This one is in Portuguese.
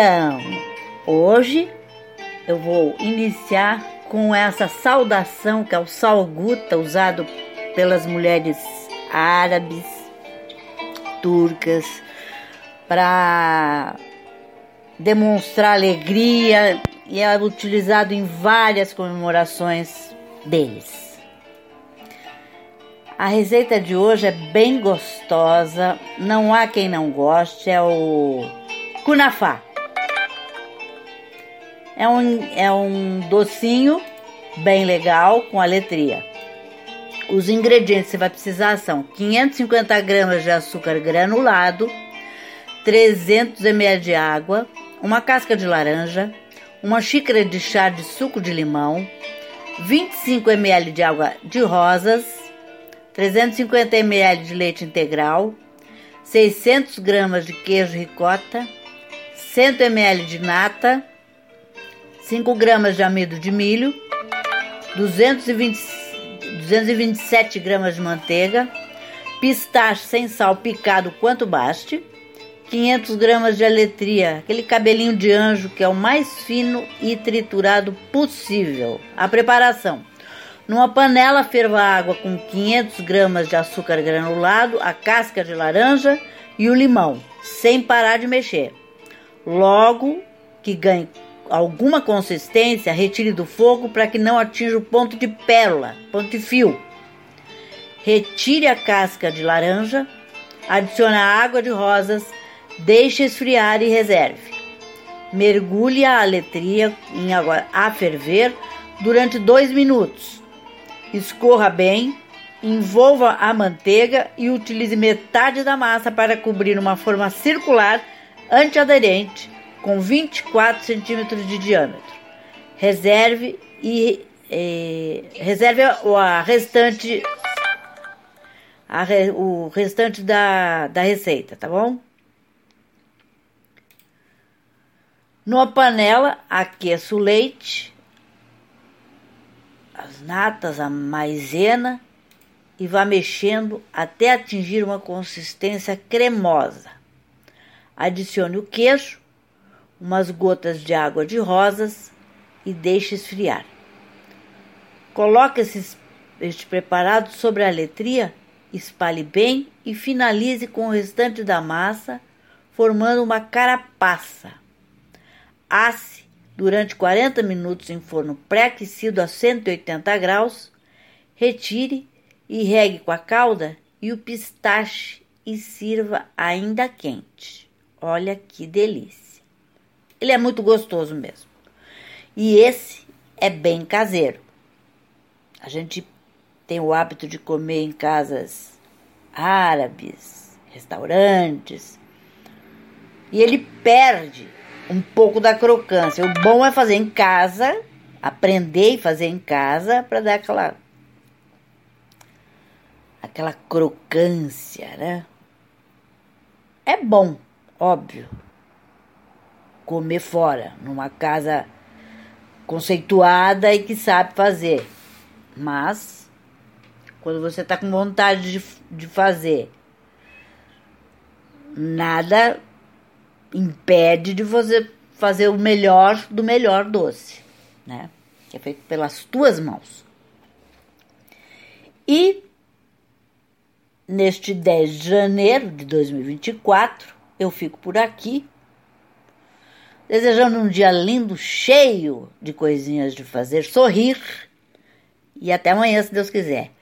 Então, hoje eu vou iniciar com essa saudação que é o salguta usado pelas mulheres árabes, turcas, para demonstrar alegria e é utilizado em várias comemorações deles. A receita de hoje é bem gostosa, não há quem não goste, é o cunafá. É um, é um docinho bem legal com aletria. Os ingredientes que você vai precisar são 550 gramas de açúcar granulado, 300 ml de água, uma casca de laranja, uma xícara de chá de suco de limão, 25 ml de água de rosas, 350 ml de leite integral, 600 gramas de queijo ricota, 100 ml de nata, 5 gramas de amido de milho, 220, 227 gramas de manteiga, pistache sem sal picado quanto baste, 500 gramas de aletria, aquele cabelinho de anjo que é o mais fino e triturado possível. A preparação: numa panela ferva água com 500 gramas de açúcar granulado, a casca de laranja e o limão, sem parar de mexer. Logo que ganhe alguma consistência, retire do fogo para que não atinja o ponto de pérola, ponto de fio. Retire a casca de laranja, adicione a água de rosas Deixe esfriar e reserve. Mergulhe a aletria em água a ferver durante dois minutos. Escorra bem, envolva a manteiga e utilize metade da massa para cobrir uma forma circular antiaderente com 24 centímetros de diâmetro. Reserve e eh, reserve a restante a, o restante da, da receita, tá bom? Numa panela, aqueço o leite, as natas, a maisena e vá mexendo até atingir uma consistência cremosa. Adicione o queijo, umas gotas de água de rosas e deixe esfriar. Coloque esses, este preparado sobre a letria, espalhe bem e finalize com o restante da massa, formando uma carapaça. Asse durante 40 minutos em forno pré-aquecido a 180 graus. Retire e regue com a calda e o pistache e sirva ainda quente. Olha que delícia. Ele é muito gostoso mesmo. E esse é bem caseiro. A gente tem o hábito de comer em casas árabes, restaurantes, e ele perde um pouco da crocância. O bom é fazer em casa, aprender e fazer em casa para dar aquela aquela crocância, né? É bom, óbvio, comer fora, numa casa conceituada e que sabe fazer. Mas quando você está com vontade de, de fazer, nada impede de você fazer o melhor do melhor doce, né? Que é feito pelas tuas mãos. E neste 10 de janeiro de 2024, eu fico por aqui, desejando um dia lindo, cheio de coisinhas de fazer sorrir. E até amanhã, se Deus quiser.